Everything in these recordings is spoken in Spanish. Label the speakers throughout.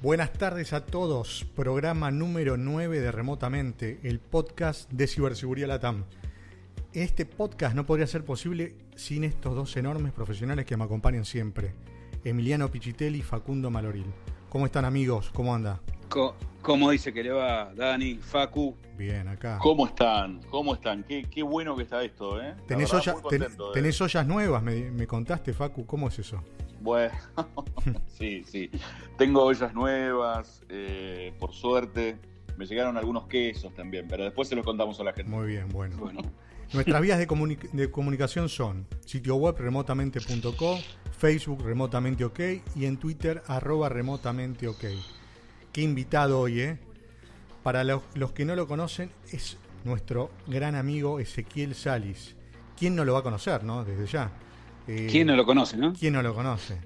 Speaker 1: Buenas tardes a todos, programa número 9 de Remotamente, el podcast de Ciberseguridad Latam. Este podcast no podría ser posible sin estos dos enormes profesionales que me acompañan siempre, Emiliano Pichitelli y Facundo Maloril. ¿Cómo están amigos? ¿Cómo anda?
Speaker 2: ¿Cómo dice que le va Dani, Facu?
Speaker 1: Bien, acá.
Speaker 3: ¿Cómo están? ¿Cómo están? Qué, qué bueno que está esto, ¿eh?
Speaker 1: ¿Tenés,
Speaker 3: verdad,
Speaker 1: olla- ten- tenés ollas nuevas? Me, me contaste, Facu, ¿cómo es eso?
Speaker 3: Bueno, sí, sí. Tengo ollas nuevas, eh, por suerte. Me llegaron algunos quesos también, pero después se los contamos a la gente.
Speaker 1: Muy bien, bueno.
Speaker 2: Bueno,
Speaker 1: Nuestras vías de, comuni- de comunicación son sitio web remotamente.co, Facebook remotamente ok y en Twitter arroba remotamente ok. Qué invitado hoy, ¿eh? Para los, los que no lo conocen, es nuestro gran amigo Ezequiel Salis. ¿Quién no lo va a conocer, no? Desde ya. Eh,
Speaker 2: ¿quién no lo conoce, no?
Speaker 1: ¿Quién no lo conoce?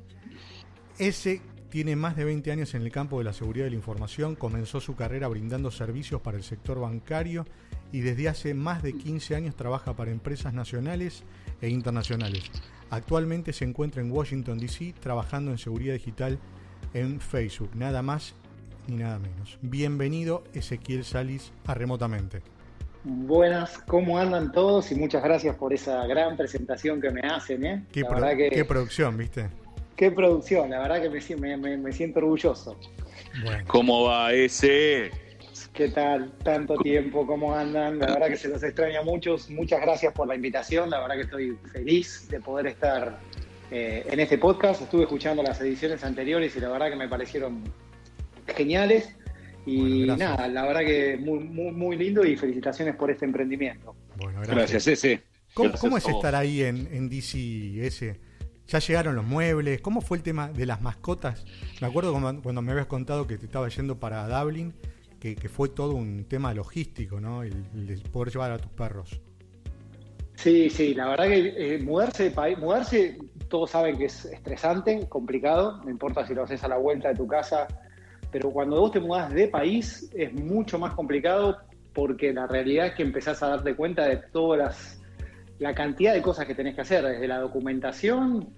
Speaker 1: Ese tiene más de 20 años en el campo de la seguridad de la información, comenzó su carrera brindando servicios para el sector bancario y desde hace más de 15 años trabaja para empresas nacionales e internacionales. Actualmente se encuentra en Washington, D.C. trabajando en seguridad digital en Facebook, nada más ni nada menos. Bienvenido Ezequiel Salis a Remotamente.
Speaker 4: Buenas, ¿cómo andan todos? Y muchas gracias por esa gran presentación que me hacen, ¿eh?
Speaker 1: Qué,
Speaker 4: la
Speaker 1: pro-
Speaker 4: verdad que,
Speaker 1: qué producción, ¿viste?
Speaker 4: qué producción, la verdad que me, me- me- me siento orgulloso.
Speaker 1: Bueno.
Speaker 3: ¿Cómo va ese?
Speaker 4: ¿Qué tal? Tanto tiempo, ¿cómo andan? La verdad que se los extraña a muchos. Muchas gracias por la invitación, la verdad que estoy feliz de poder estar eh, en este podcast. Estuve escuchando las ediciones anteriores y la verdad que me parecieron geniales. Y
Speaker 1: Bueno, gracias.
Speaker 4: nada, la verdad que muy, muy, muy lindo y felicitaciones por este emprendimiento.
Speaker 1: Bueno,
Speaker 2: Gracias, ese.
Speaker 1: ¿Cómo,
Speaker 3: Gracias
Speaker 1: cómo es estar ahí en, en DCS? ¿Ya llegaron los muebles? ¿Cómo fue el tema de las mascotas? Me acuerdo cuando, cuando me habías contado que te estaba yendo para Dublin, que, que fue todo un tema logístico, ¿no? El, el de poder llevar a tus perros.
Speaker 4: Sí, sí, la verdad que eh, mudarse de país, mudarse, todos saben que es estresante, complicado, no importa si lo haces a la vuelta de tu casa, pero cuando vos te mudás de país es mucho más complicado porque la realidad es que empezás a darte cuenta de todas las, la cantidad de cosas que tenés que hacer, desde la documentación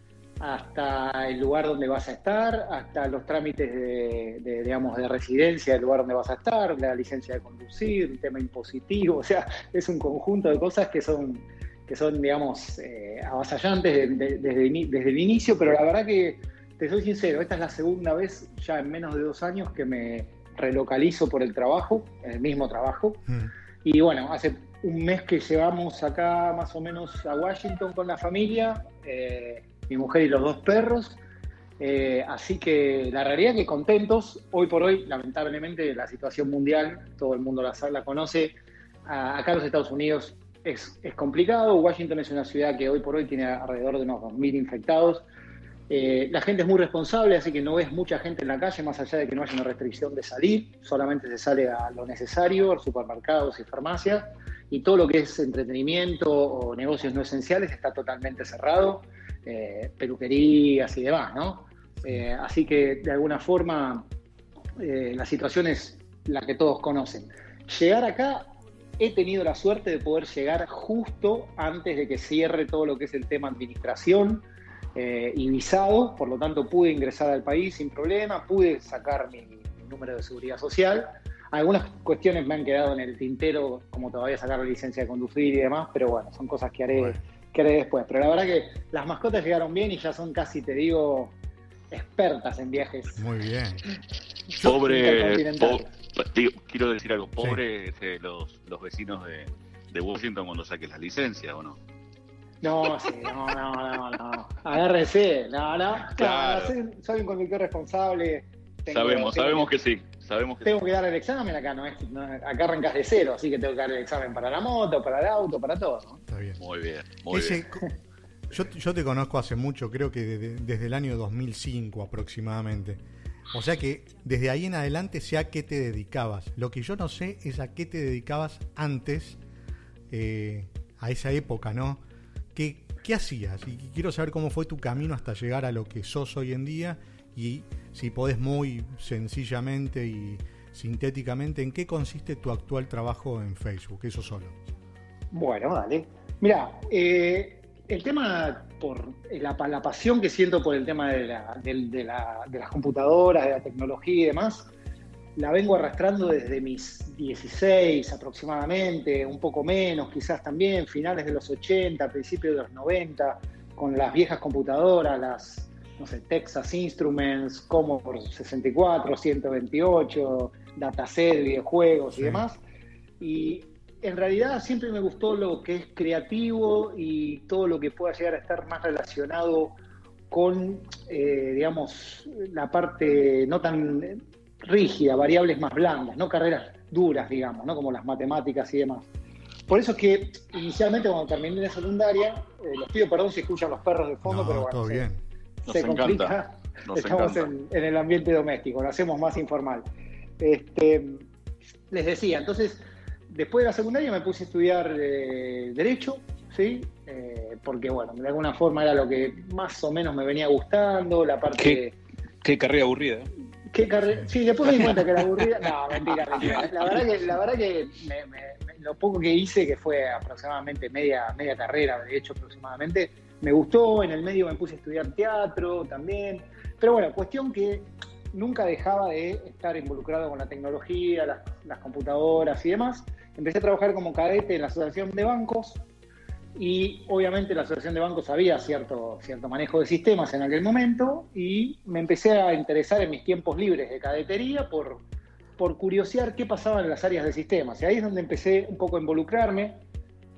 Speaker 4: hasta el lugar donde vas a estar, hasta los trámites de, de, digamos, de residencia del lugar donde vas a estar, la licencia de conducir, el tema impositivo, o sea, es un conjunto de cosas que son, que son digamos, eh, avasallantes de- de- desde, desde el inicio, pero la verdad que, te soy sincero, esta es la segunda vez ya en menos de dos años que me relocalizo por el trabajo, el mismo trabajo,
Speaker 1: Mm.
Speaker 4: y bueno, hace un mes que llevamos acá más o menos a Washington con la familia, eh, mi mujer y los dos perros. Eh, así que la realidad es que contentos. Hoy por hoy, lamentablemente, la situación mundial, todo el mundo la, sabe, la conoce. A- acá en los Estados Unidos es, es complicado. Washington es una ciudad que hoy por hoy tiene alrededor de unos 2.000 infectados. Eh, la gente es muy responsable, así que no ves mucha gente en la calle, más allá de que no haya una restricción de salir, solamente se sale a lo necesario, supermercados y farmacias, y todo lo que es entretenimiento o negocios no esenciales está totalmente cerrado, eh, peluquerías y demás, ¿no? Eh, así que de alguna forma la situación es la que todos conocen. Llegar acá, he tenido la suerte de poder llegar justo antes de que cierre todo lo que es el tema administración, eh, y visado, por lo tanto pude ingresar al país sin problema, pude sacar mi, mi número de seguridad social. Algunas cuestiones me han quedado en el tintero, como todavía sacar la licencia de conducir y demás, pero bueno, son cosas que haré,
Speaker 1: Bueno.
Speaker 4: que haré después. Pero la verdad que las mascotas llegaron bien y ya son casi, te digo, expertas en viajes.
Speaker 1: Muy bien.
Speaker 3: Pobre, po- digo, quiero decir algo, pobre este, los, los vecinos de, de Washington cuando saques la licencia, ¿o no?
Speaker 4: No, sí, no, no, no, no. Agárrese, no, no.
Speaker 3: Claro.
Speaker 4: soy, un conductor responsable. tengo-
Speaker 3: sabemos,
Speaker 4: tengo-
Speaker 3: sabemos que sí, Sabemos que
Speaker 4: tengo que dar el examen acá, no es, no- acá arrancas de cero, así que tengo que dar el examen para la moto, para el auto, para todo. ¿no?
Speaker 1: Está bien.
Speaker 3: Muy bien, muy
Speaker 1: Ese-
Speaker 3: bien.
Speaker 1: yo, yo te conozco hace mucho, creo que de- desde el año 2005 aproximadamente. O sea que desde ahí en adelante sé a qué te dedicabas. Lo que yo no sé es a qué te dedicabas antes, eh, a esa época, ¿no? ¿Qué, ¿Qué hacías? Y quiero saber cómo fue tu camino hasta llegar a lo que sos hoy en día y si podés muy sencillamente y sintéticamente, ¿en qué consiste tu actual trabajo en Facebook? Eso solo.
Speaker 4: Bueno, dale. Mira, eh, el tema por la, la pasión que siento por el tema de, la- del- de la- de las computadoras, de la tecnología y demás, la vengo arrastrando desde mis 16 aproximadamente, un poco menos, quizás también, finales de los 80, principios de los 90, con las viejas computadoras, las, no sé, Texas Instruments, Commodore 64, 128, dataset, videojuegos y demás. Y en realidad siempre me gustó lo que es creativo y todo lo que pueda llegar a estar más relacionado con, eh, digamos, la parte no tan rígida, variables más blandas, no carreras duras, digamos, ¿no? como las matemáticas y demás. Por eso es que inicialmente cuando terminé la secundaria, eh, les pido perdón si escuchan los perros de fondo,
Speaker 1: No,
Speaker 4: pero bueno,
Speaker 1: todo
Speaker 4: se-
Speaker 1: bien.
Speaker 3: Nos
Speaker 4: se
Speaker 3: encanta.
Speaker 4: complica.
Speaker 3: Nos
Speaker 4: Estamos en, en el ambiente doméstico, lo hacemos más informal. Este, les decía, entonces, después de la secundaria me puse a estudiar eh, Derecho, ¿sí? Eh, porque, bueno, de alguna forma era lo que más o menos me venía gustando, la parte...
Speaker 2: ¿Qué?
Speaker 4: de-
Speaker 2: Qué carrera aburrida.
Speaker 4: ¿Qué carre- Sí, después me di cuenta que era aburrida. No, mentira, mentira. La verdad que, la verdad que me- lo poco que hice, que fue aproximadamente media, media carrera, de hecho aproximadamente, me gustó. En el medio me puse a estudiar teatro también. Pero bueno, cuestión que nunca dejaba de estar involucrado con la tecnología, las, las computadoras y demás. Empecé a trabajar como cadete en la Asociación de Bancos y obviamente la Asociación de Bancos había cierto, cierto manejo de sistemas en aquel momento y me empecé a interesar en mis tiempos libres de cadetería por, por curiosear qué pasaba en las áreas de sistemas. Y ahí es donde empecé un poco a involucrarme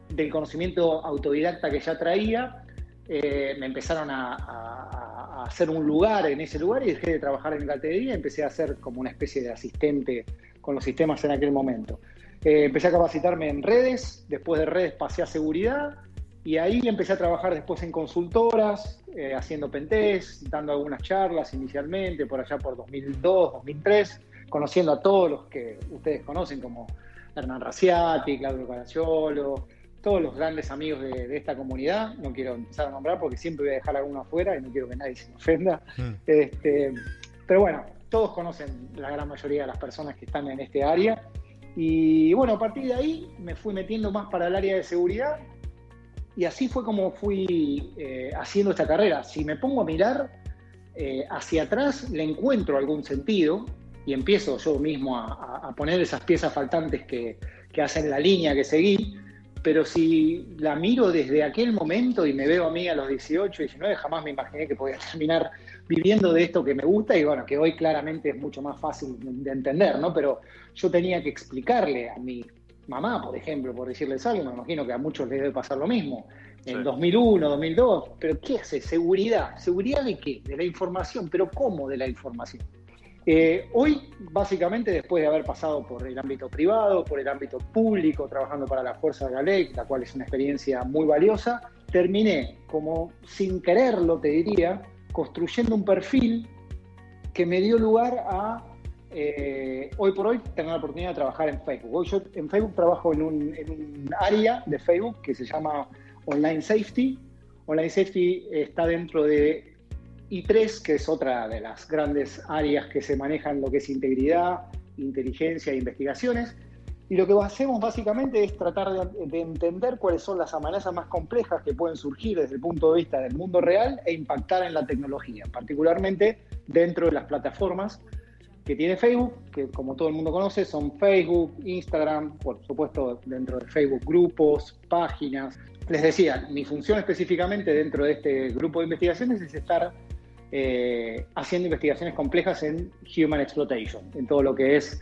Speaker 4: del conocimiento autodidacta que ya traía. Eh, me empezaron a, hacer un lugar en ese lugar y dejé de trabajar en cadetería y empecé a ser como una especie de asistente con los sistemas en aquel momento. Eh, empecé a capacitarme en redes, después de redes pasé a seguridad y ahí empecé a trabajar después en consultoras, eh, haciendo pentest, dando algunas charlas inicialmente, por allá por 2002, 2003, conociendo a todos los que ustedes conocen, como Hernán Raciati, Claudio Caracciolo, todos los grandes amigos de, de esta comunidad. No quiero empezar a nombrar porque siempre voy a dejar alguno afuera y no quiero que nadie se me ofenda.
Speaker 1: Mm.
Speaker 4: Este, pero bueno, todos conocen la gran mayoría de las personas que están en este área. Y bueno, a partir de ahí me fui metiendo más para el área de seguridad y así fue como fui eh, haciendo esta carrera. Si me pongo a mirar eh, hacia atrás, le encuentro algún sentido y empiezo yo mismo a, poner esas piezas faltantes que, que hacen la línea que seguí. Pero si la miro desde aquel momento y me veo a mí a los 18, 19, jamás me imaginé que podía terminar viviendo de esto que me gusta y bueno, que hoy claramente es mucho más fácil de entender, ¿no? Pero yo tenía que explicarle a mi mamá, por ejemplo, por decirles algo, me imagino que a muchos les debe pasar lo mismo, en
Speaker 3: Sí.
Speaker 4: 2001, 2002, pero ¿qué hace? Seguridad. ¿Seguridad de qué? De la información, pero ¿cómo de la información? Eh, hoy, básicamente, después de haber pasado por el ámbito privado, por el ámbito público, trabajando para la Fuerza de la Ley, la cual es una experiencia muy valiosa, terminé, como sin quererlo, te diría, construyendo un perfil que me dio lugar a, eh, hoy por hoy, tener la oportunidad de trabajar en Facebook. Hoy yo en Facebook trabajo en un, en un área de Facebook que se llama Online Safety. Online Safety está dentro de I3, que es otra de las grandes áreas que se manejan lo que es integridad, inteligencia e investigaciones. Y lo que hacemos básicamente es tratar de, de entender cuáles son las amenazas más complejas que pueden surgir desde el punto de vista del mundo real e impactar en la tecnología, particularmente dentro de las plataformas que tiene Facebook, que como todo el mundo conoce son Facebook, Instagram, por supuesto dentro de Facebook grupos, páginas. Les decía, mi función específicamente dentro de este grupo de investigaciones es estar eh, haciendo investigaciones complejas en Human Exploitation, en todo lo que es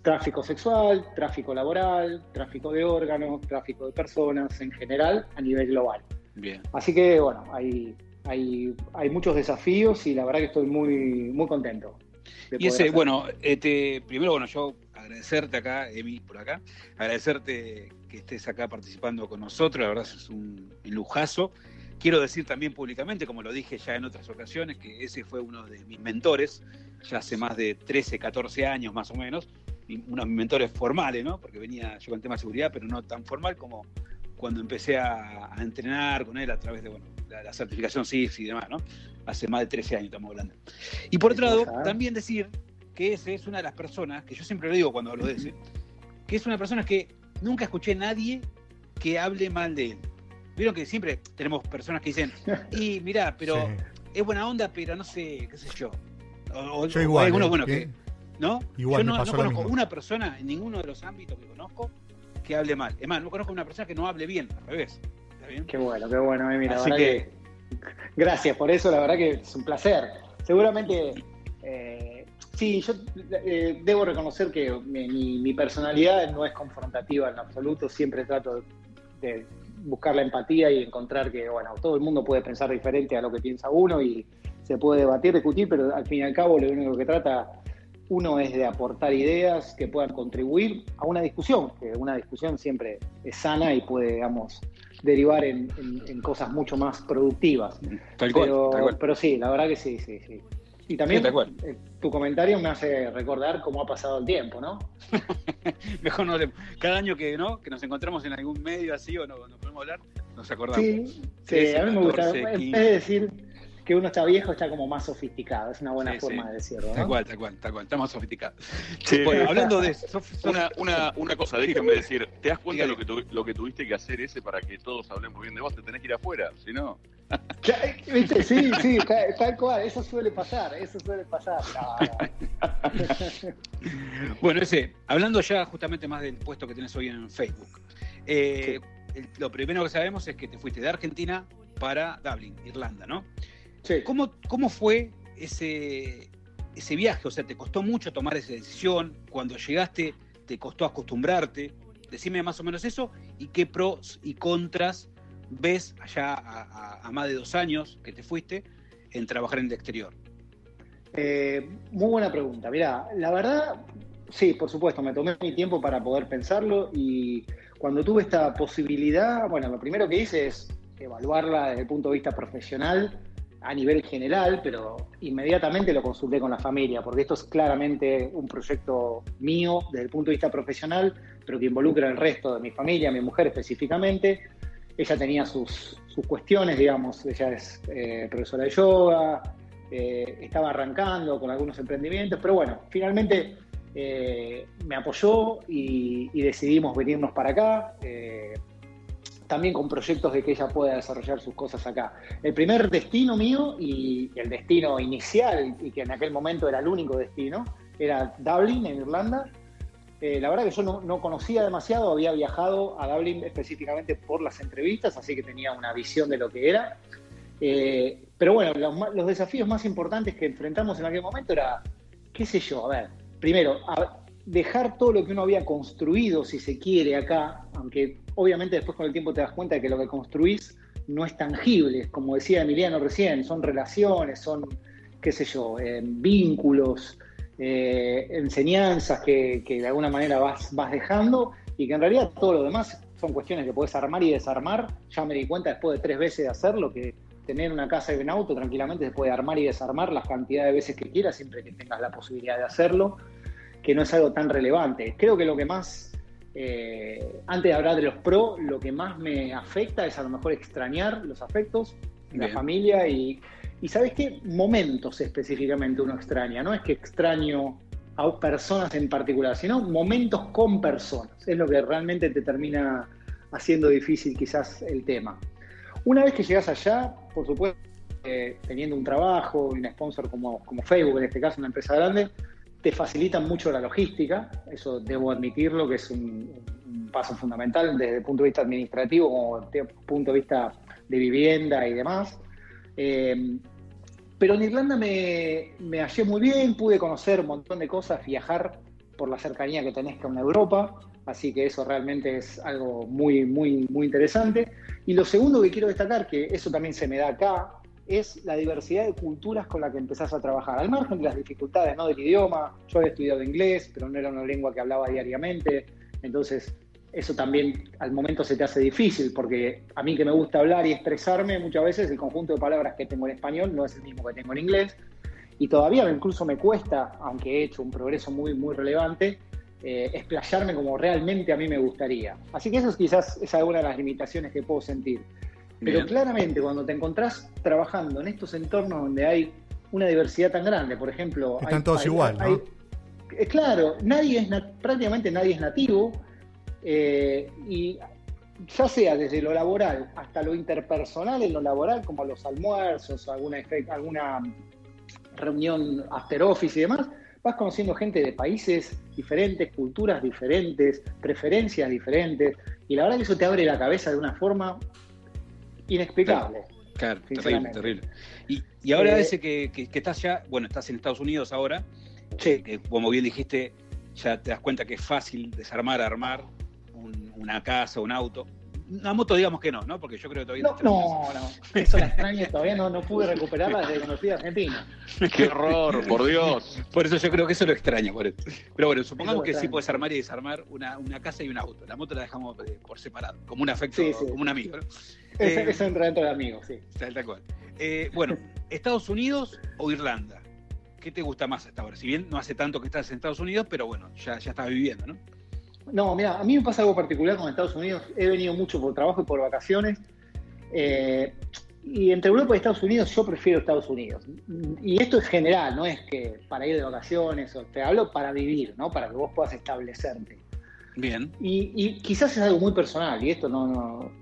Speaker 4: tráfico sexual, tráfico laboral, tráfico de órganos, tráfico de personas en general a nivel global.
Speaker 2: Bien.
Speaker 4: Así que bueno, hay, hay, hay muchos desafíos y la verdad que estoy muy, muy contento.
Speaker 2: Y ese, bueno, este, primero, bueno, yo agradecerte acá, Emi, por acá, agradecerte que estés acá participando con nosotros, la verdad es un lujazo. Quiero decir también públicamente, como lo dije ya en otras ocasiones, que ese fue uno de mis mentores, ya hace más de 13, 14 años más o menos, unos mentores formales, ¿no? Porque venía yo con tema de seguridad, pero no tan formal como cuando empecé a, entrenar con él a través de bueno, la, certificación CIF y demás, ¿no? Hace más de 13 años estamos hablando. Y por otro lado, también decir que ese es una de las personas, que yo siempre lo digo cuando hablo de ese, que es una persona que nunca escuché a nadie que hable mal de él. Vieron que siempre tenemos personas que dicen, y mirá, pero es buena onda, pero no sé, qué sé yo.
Speaker 1: O, yo igual,
Speaker 2: algunos, bueno, que, ¿no? Igual yo no, conozco una persona en ninguno de los ámbitos que conozco que hable mal. Es más, no conozco una persona que no hable bien, al revés.
Speaker 4: ¿Está bien? Qué bueno, qué bueno, eh, mira, Así que... Gracias por eso, la verdad que es un placer. Seguramente, eh, sí, yo eh, debo reconocer que mi, mi, personalidad no es confrontativa en absoluto, siempre trato de buscar la empatía y encontrar que, bueno, todo el mundo puede pensar diferente a lo que piensa uno y se puede debatir, discutir, pero al fin y al cabo lo único que trata uno es de aportar ideas que puedan contribuir a una discusión, que una discusión siempre es sana y puede, digamos, derivar en, cosas mucho más productivas. pero, pero sí, la verdad que sí, sí, sí. Y también eh, tu comentario me hace recordar cómo ha pasado el tiempo, ¿no?
Speaker 2: Mejor no cada año que no que nos encontramos en algún medio así o no, nos podemos hablar, nos acordamos.
Speaker 4: Sí, sí, a mí me gusta. En vez de decir que uno está viejo, está como más sofisticado. Es una buena forma de decirlo. ¿no?
Speaker 2: Tal cual, tal cual, tal cual. Está más sofisticado.
Speaker 3: bueno, hablando de eso. Una, una, una cosa, déjame decir. ¿Te das cuenta de lo que, lo que tuviste que hacer ese para que todos hablemos bien de vos? Te tenés que ir afuera, si no.
Speaker 4: ¿Viste? Sí, sí, tal cual. Eso suele pasar. Eso suele pasar.
Speaker 2: bueno, ese, hablando ya justamente más del puesto que tenés hoy en Facebook. Eh, lo primero que sabemos es que te fuiste de Argentina para Dublin, Irlanda, ¿no? ¿Cómo, fue ese, ese viaje? O sea, ¿te costó mucho tomar esa decisión? Cuando llegaste, ¿te costó acostumbrarte? Decime más o menos eso y qué pros y contras ves allá a, más de dos años que te fuiste en trabajar en el exterior.
Speaker 4: Eh, muy buena pregunta. Mira, la verdad, sí, por supuesto, me tomé mi tiempo para poder pensarlo y cuando tuve esta posibilidad, bueno, lo primero que hice es evaluarla desde el punto de vista profesional a nivel general, pero inmediatamente lo consulté con la familia, porque esto es claramente un proyecto mío desde el punto de vista profesional, pero que involucra al resto de mi familia, mi mujer específicamente. Ella tenía sus, cuestiones, digamos, ella es eh, profesora de yoga, eh, estaba arrancando con algunos emprendimientos, pero bueno, finalmente eh, me apoyó y, decidimos venirnos para acá también con proyectos de que ella pueda desarrollar sus cosas acá. El primer destino mío y el destino inicial, y que en aquel momento era el único destino, era Dublin, en Irlanda. Eh, la verdad que yo no, conocía demasiado, había viajado a Dublin específicamente por las entrevistas, así que tenía una visión de lo que era. Eh, pero bueno, los, desafíos más importantes que enfrentamos en aquel momento era, qué sé yo, a ver, primero, dejar todo lo que uno había construido, si se quiere, acá, aunque obviamente después con el tiempo te das cuenta de que lo que construís no es tangible, como decía Emiliano recién, son relaciones, son, qué sé yo, eh, vínculos, eh, enseñanzas que, de alguna manera vas, vas dejando y que en realidad todo lo demás son cuestiones que puedes armar y desarmar. Ya me di cuenta después de tres veces de hacerlo que tener una casa y un auto tranquilamente se puede armar y desarmar las cantidades de veces que quieras, siempre que tengas la posibilidad de hacerlo que no es algo tan relevante. Creo que lo que más, eh, antes de hablar de los pros, lo que más me afecta es a lo mejor extrañar los afectos, la familia y, y ¿sabes qué? Momentos específicamente uno extraña. No es que extraño a personas en particular, sino momentos con personas. Es lo que realmente te termina haciendo difícil quizás el tema. Una vez que llegas allá, por supuesto, eh, teniendo un trabajo y un sponsor como, como Facebook, en este caso una empresa grande, te facilitan mucho la logística, eso debo admitirlo, que es un, paso fundamental desde el punto de vista administrativo como desde el punto de vista de vivienda y demás. Eh, pero en Irlanda me, me, hallé muy bien, pude conocer un montón de cosas, viajar por la cercanía que tenés con Europa, así que eso realmente es algo muy, muy, muy interesante. Y lo segundo que quiero destacar, que eso también se me da acá, es la diversidad de culturas con la que empezás a trabajar. Al margen de las dificultades ¿no? del idioma, yo había estudiado inglés, pero no era una lengua que hablaba diariamente, entonces eso también al momento se te hace difícil, porque a mí que me gusta hablar y expresarme, muchas veces el conjunto de palabras que tengo en español no es el mismo que tengo en inglés, y todavía incluso me cuesta, aunque he hecho un progreso muy, muy relevante, eh, explayarme como realmente a mí me gustaría. Así que eso es quizás es alguna de las limitaciones que puedo sentir. Pero claramente cuando te encontrás trabajando en estos entornos donde hay una diversidad tan grande, por ejemplo...
Speaker 1: Están todos igual, ¿no?
Speaker 4: Eh, claro, nadie es prácticamente nadie es nativo eh, y ya sea desde lo laboral hasta lo interpersonal en lo laboral, como los almuerzos, alguna, alguna reunión after office y demás, vas conociendo gente de países diferentes, culturas diferentes, preferencias diferentes, y la verdad que eso te abre la cabeza de una forma inexplicable.
Speaker 2: Claro, terrible, terrible. Y, ahora eh, ese que, que, estás ya, bueno, estás en Estados Unidos ahora, que como bien dijiste, ya te das cuenta que es fácil desarmar, armar una casa, un auto. Una moto, digamos que no, ¿no? Porque yo creo que todavía
Speaker 4: no. No, no, eso la extraño, todavía no, no pude recuperarla desde que conocí a Argentina.
Speaker 3: ¡Qué horror, por Dios!
Speaker 2: Por eso yo creo que eso lo extraño. Por Pero bueno, supongamos que sí puedes armar y desarmar una, una, casa y un auto. La moto la dejamos eh, por separado, como un afecto, como un amigo. ¿no?
Speaker 4: Eso, eh, entra dentro de amigos, sí.
Speaker 2: Tal, cual. Eh, bueno, ¿Estados Unidos o Irlanda? ¿Qué te gusta más hasta ahora? Si bien no hace tanto que estás en Estados Unidos, pero bueno, ya, ya estás viviendo, ¿no?
Speaker 4: No, mira, a mí me pasa algo particular con Estados Unidos. He venido mucho por trabajo y por vacaciones. Eh, y entre Europa y Estados Unidos yo prefiero Estados Unidos. Y esto es general, no es que para ir de vacaciones, o te hablo para vivir, ¿no? Para que vos puedas establecerte.
Speaker 2: Bien.
Speaker 4: Y, quizás es algo muy personal, y esto no, no,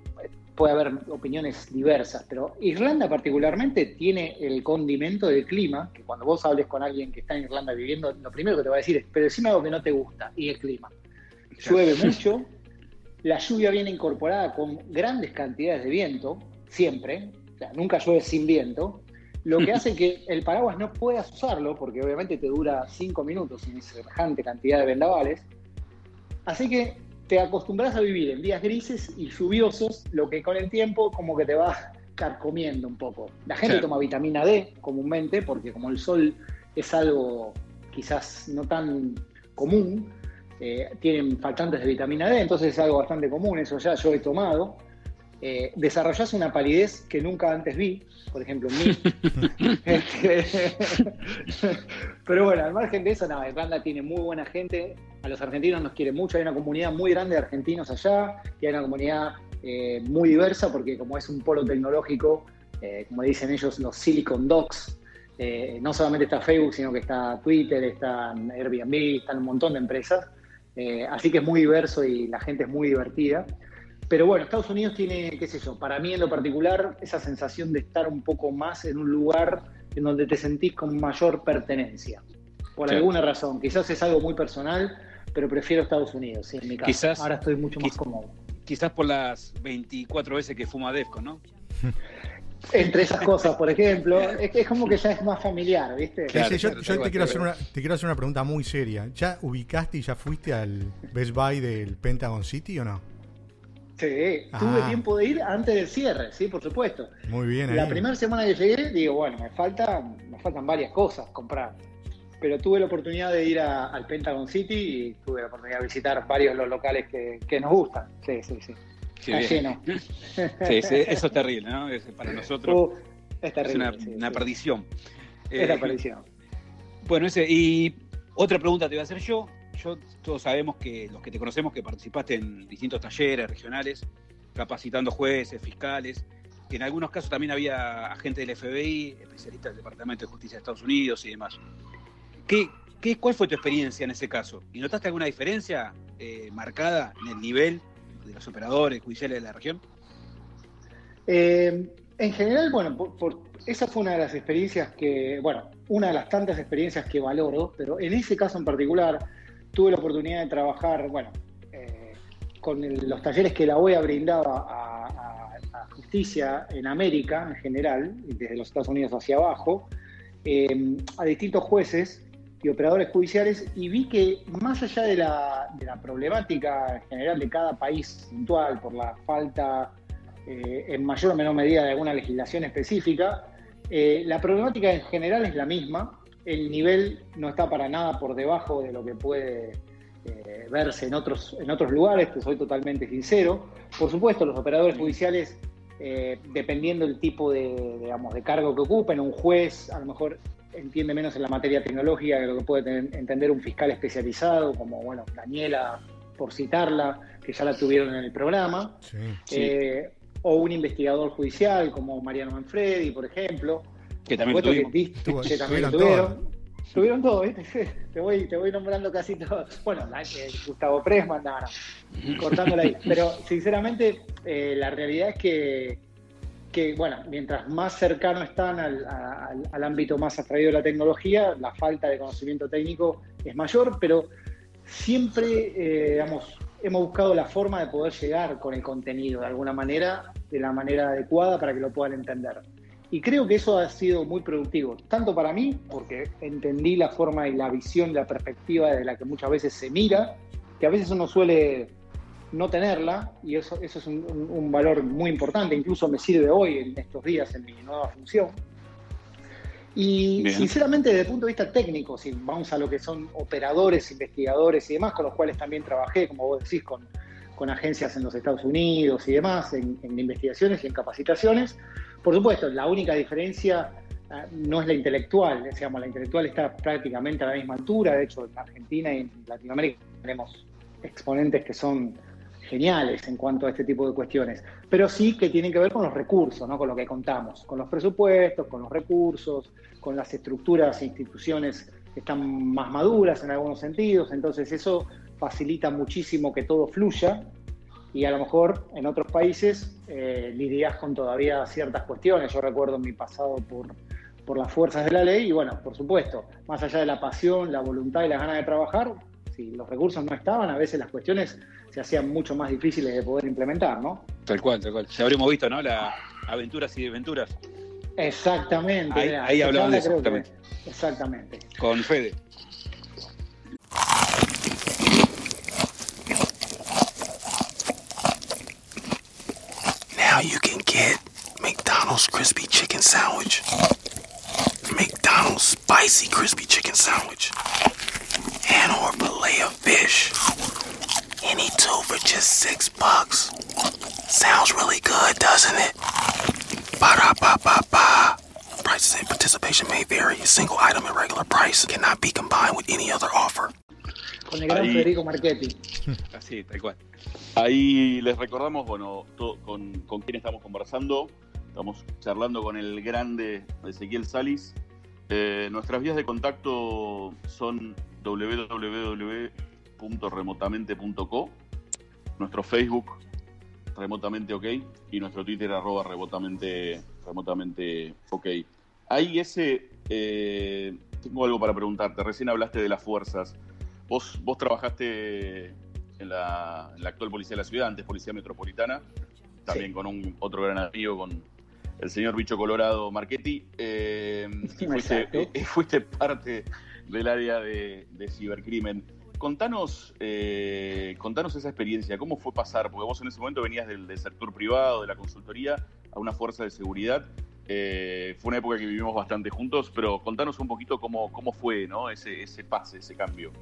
Speaker 4: puede haber opiniones diversas, pero Irlanda particularmente tiene el condimento del clima, que cuando vos hables con alguien que está en Irlanda viviendo, lo primero que te va a decir es, pero decime algo que no te gusta, y el clima llueve mucho, la lluvia viene incorporada con grandes cantidades de viento, siempre, o sea, nunca llueve sin viento, lo que hace que el paraguas no puedas usarlo, porque obviamente te dura cinco minutos sin semejante cantidad de vendavales. Así que te acostumbras a vivir en días grises y lluviosos, lo que con el tiempo como que te va carcomiendo un poco. La gente toma vitamina D comúnmente, porque como el sol es algo quizás no tan común, eh, tienen faltantes de vitamina D, entonces es algo bastante común, eso ya yo he tomado. Eh, desarrollas una palidez que nunca antes vi, por ejemplo en mí. Este, pero bueno, al margen de eso, nada, Irlanda tiene muy buena gente, a los argentinos nos quiere mucho, hay una comunidad muy grande de argentinos allá, y hay una comunidad eh, muy diversa, porque como es un polo tecnológico, como dicen ellos, los Silicon Dogs, no solamente está Facebook, sino que está Twitter, está Airbnb, están un montón de empresas. Eh, así que es muy diverso y la gente es muy divertida. Pero bueno, Estados Unidos tiene, qué sé yo, para mí en lo particular, esa sensación de estar un poco más en un lugar en donde te sentís con mayor pertenencia. Por alguna razón. Quizás es algo muy personal, pero prefiero Estados Unidos, en mi caso. Ahora estoy mucho más cómodo.
Speaker 2: Quizás por las 24 veces que fuma Defco, ¿no?
Speaker 4: Entre esas cosas, por ejemplo, es, es como que ya es más familiar, ¿viste?
Speaker 1: yo, te, quiero hacer una, te quiero hacer una pregunta muy seria. ¿Ya ubicaste y ya fuiste al Best Buy del Pentagon City o no?
Speaker 4: Sí, tuve ah. tiempo de ir antes del cierre, sí, por supuesto.
Speaker 1: Muy bien.
Speaker 4: La primera semana que llegué, digo, bueno, me, falta, me faltan varias cosas comprar. Pero tuve la oportunidad de ir al Pentagon City y tuve la oportunidad de visitar varios de los locales que, que nos gustan. Sí, sí, sí.
Speaker 2: Sí, eso es terrible, ¿no? para nosotros uh, es, una, perdición.
Speaker 4: Es la eh, perdición.
Speaker 2: Bueno, ese, y otra pregunta te voy a hacer yo. Yo, todos sabemos que los que te conocemos, que participaste en distintos talleres regionales, capacitando jueces, fiscales, que en algunos casos también había agentes del FBI, especialistas del Departamento de Justicia de Estados Unidos y demás. ¿Qué, qué, ¿Cuál fue tu experiencia en ese caso? ¿Y notaste alguna diferencia eh, marcada en el nivel de los operadores judiciales de la región?
Speaker 4: Eh, en general, bueno, esa fue una de las experiencias que, bueno, una de las tantas experiencias que valoro, pero en ese caso en particular tuve la oportunidad de trabajar, bueno, eh, con los talleres que la OEA brindaba a, justicia en América en general, desde los Estados Unidos hacia abajo, eh, a distintos jueces y operadores judiciales y vi que más allá de la, de la problemática general de cada país puntual por la falta eh, en mayor o menor medida de alguna legislación específica, Eh, la problemática en general es la misma, el nivel no está para nada por debajo de lo que puede eh, verse en otros, en otros lugares, que soy totalmente sincero. Por supuesto, los operadores judiciales, dependiendo del tipo de, digamos, de cargo que ocupen, un juez a lo mejor entiende menos en la materia tecnológica que lo que puede entender un fiscal especializado, como bueno, Daniela, por citarla, que ya la tuvieron en el programa, eh, o un investigador judicial como Mariano Manfredi, por ejemplo.
Speaker 2: Que también, tuvimos.
Speaker 4: Que, también tuvieron. Tuvieron todo, Te voy, te voy nombrando casi todo. Bueno, eh, Gustavo Presman, nada, cortándola ahí. Pero sinceramente, eh, la realidad es que, que, bueno, mientras más cercano están al, ámbito más atraído de la tecnología, la falta de conocimiento técnico es mayor, pero siempre, eh, hemos buscado la forma de poder llegar con el contenido de alguna manera, de la manera adecuada para que lo puedan entender. Y creo que eso ha sido muy productivo, tanto para mí, porque entendí la forma y la visión, la perspectiva de la que muchas veces se mira, que a veces uno suele no tenerla, y eso, eso es un, valor muy importante, incluso me sirve hoy, en estos días, en mi nueva función. Y sinceramente, desde el punto de vista técnico, si vamos a lo que son operadores, investigadores y demás, con los cuales también trabajé, como vos decís, con, con agencias en los Estados Unidos y demás, en, en investigaciones y en capacitaciones, por supuesto, la única diferencia ah, no es la intelectual, digamos, la intelectual está prácticamente a la misma altura, de hecho en Argentina y en Latinoamérica tenemos exponentes que son geniales en cuanto a este tipo de cuestiones, pero sí que tienen que ver con los recursos, ¿no? con lo que contamos, con los presupuestos, con los recursos, con las estructuras e instituciones que están más maduras en algunos sentidos, entonces eso facilita muchísimo que todo fluya y a lo mejor en otros países eh, lidias con todavía ciertas cuestiones. Yo recuerdo mi pasado por, por las fuerzas de la ley y bueno, por supuesto, más allá de la pasión, la voluntad y las ganas de trabajar, si los recursos no estaban, a veces las cuestiones se hacían mucho más difíciles de poder implementar, ¿no?
Speaker 2: Tal cual, tal cual. Ya habríamos visto, ¿no? La aventuras y desventuras.
Speaker 4: Exactamente.
Speaker 2: Ahí, ahí hablamos de eso,
Speaker 4: exactamente.
Speaker 2: Con Fede.
Speaker 5: Now you can get McDonald's crispy chicken sandwich, McDonald's spicy crispy chicken sandwich,
Speaker 4: Marchetti.
Speaker 2: Así, tal cual.
Speaker 3: Ahí les recordamos, bueno, con, con quién estamos conversando. Estamos charlando con el grande Ezequiel Salis. Eh, nuestras vías de contacto son www.remotamente.co, nuestro Facebook remotamente ok y nuestro Twitter arroba remotamente, remotamente ok. Ahí ese, eh, tengo algo para preguntarte. Recién hablaste de las fuerzas. Vos, vos trabajaste en la, actual policía de la ciudad, antes policía metropolitana, también con un otro gran amigo, con el señor Bicho Colorado Marchetti. Eh, eh, fuiste, parte del área de, cibercrimen. Contanos, eh, contanos esa experiencia, ¿cómo fue pasar? Porque vos en ese momento venías del, sector privado, de la consultoría, a una fuerza de seguridad. fue una época que vivimos bastante juntos, pero contanos un poquito cómo, cómo fue ¿no? ese, ese pase, ese cambio.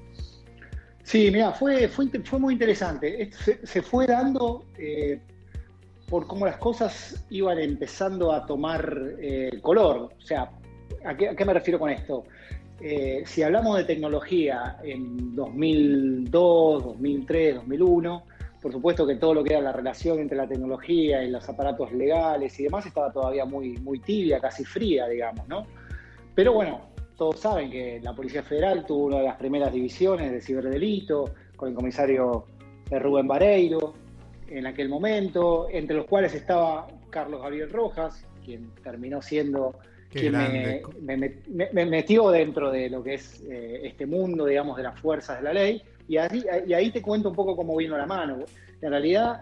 Speaker 4: Sí, mira, fue, fue, fue, muy interesante. Se, fue dando eh, por cómo las cosas iban empezando a tomar eh, color. O sea, ¿a qué, me refiero con esto? Eh, si hablamos de tecnología en 2002, 2003, 2001, por supuesto que todo lo que era la relación entre la tecnología y los aparatos legales y demás estaba todavía muy, muy tibia, casi fría, digamos, ¿no? Pero bueno, todos saben que la Policía Federal tuvo una de las primeras divisiones de ciberdelito con el comisario Rubén Vareiro en aquel momento, entre los cuales estaba Carlos Gabriel Rojas, quien terminó siendo quien me, metió dentro de lo que es eh, este mundo, digamos, de las fuerzas de la ley. Y ahí, y ahí te cuento un poco cómo vino la mano. En realidad,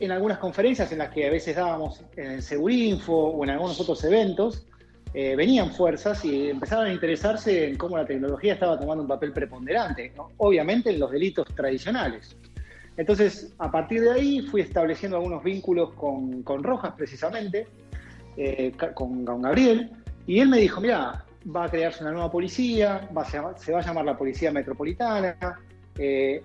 Speaker 4: en algunas conferencias en las que a veces dábamos en Segurinfo o en algunos otros eventos, eh, venían fuerzas y empezaron a interesarse en cómo la tecnología estaba tomando un papel preponderante, obviamente en los delitos tradicionales. Entonces, a partir de ahí fui estableciendo algunos vínculos con, Rojas precisamente, eh, con, con Gabriel, y él me dijo, mira, va a crearse una nueva policía, va a se va a llamar la Policía Metropolitana, eh,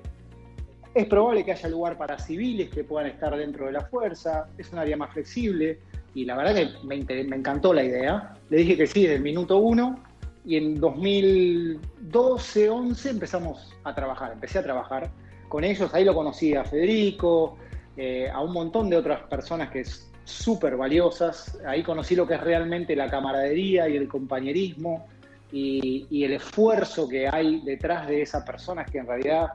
Speaker 4: es probable que haya lugar para civiles que puedan estar dentro de la fuerza, es un área más flexible, y la verdad que me, encantó la idea. Le dije que sí desde el minuto uno, y en 2012, 11 empezamos a trabajar, empecé a trabajar con ellos, ahí lo conocí a Federico, eh, a un montón de otras personas que es súper valiosas, ahí conocí lo que es realmente la camaradería y el compañerismo y, el esfuerzo que hay detrás de esas personas que en realidad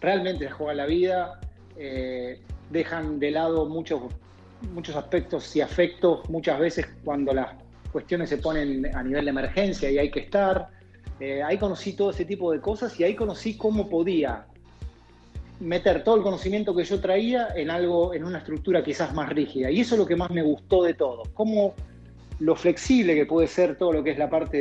Speaker 4: realmente les juegan la vida, eh, dejan de lado muchos, muchos aspectos y afectos muchas veces cuando las cuestiones se ponen a nivel de emergencia y hay que estar. Eh, ahí conocí todo ese tipo de cosas y ahí conocí cómo podía meter todo el conocimiento que yo traía en algo, en una estructura quizás más rígida. Y eso es lo que más me gustó de todo. Cómo lo flexible que puede ser todo lo que es la parte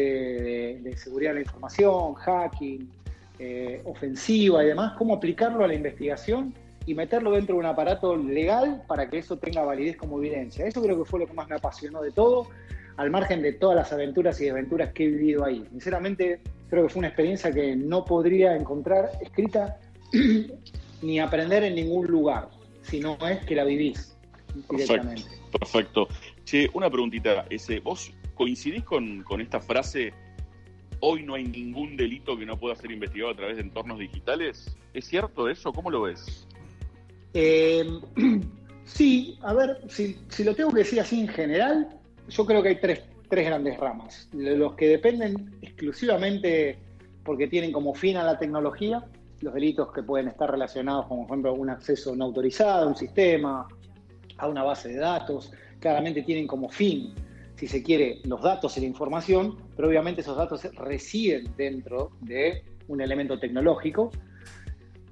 Speaker 4: de, seguridad de la información, hacking, eh, ofensiva y demás, cómo aplicarlo a la investigación y meterlo dentro de un aparato legal para que eso tenga validez como evidencia. Eso creo que fue lo que más me apasionó de todo, al margen de todas las aventuras y desventuras que he vivido ahí. Sinceramente, creo que fue una experiencia que no podría encontrar escrita ni aprender en ningún lugar, si no es que la vivís directamente.
Speaker 3: Perfecto. Che, una preguntita. Ese, ¿Vos coincidís con, con esta frase? Hoy no hay ningún delito que no pueda ser investigado a través de entornos digitales. ¿Es cierto eso? ¿Cómo lo ves?
Speaker 4: Eh, sí, a ver, si, lo tengo que decir así en general, yo creo que hay tres, tres grandes ramas. Los que dependen exclusivamente porque tienen como fin a la tecnología, los delitos que pueden estar relacionados con, por ejemplo, un acceso no autorizado a un sistema, a una base de datos, claramente tienen como fin, si se quiere, los datos y la información, pero obviamente esos datos residen dentro de un elemento tecnológico.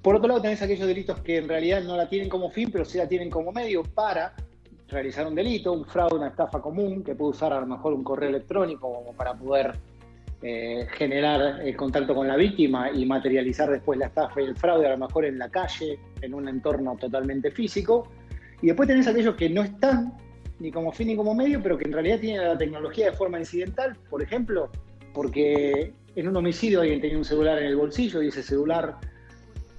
Speaker 4: Por otro lado, tenés aquellos delitos que en realidad no la tienen como fin, pero sí la tienen como medio para realizar un delito, un fraude, una estafa común, que puede usar a lo mejor un correo electrónico como para poder eh, generar el contacto con la víctima y materializar después la estafa y el fraude, a lo mejor en la calle, en un entorno totalmente físico. Y después tenés aquellos que no están ni como fin ni como medio, pero que en realidad tienen la tecnología de forma incidental, por ejemplo, porque en un homicidio alguien tenía un celular en el bolsillo y ese celular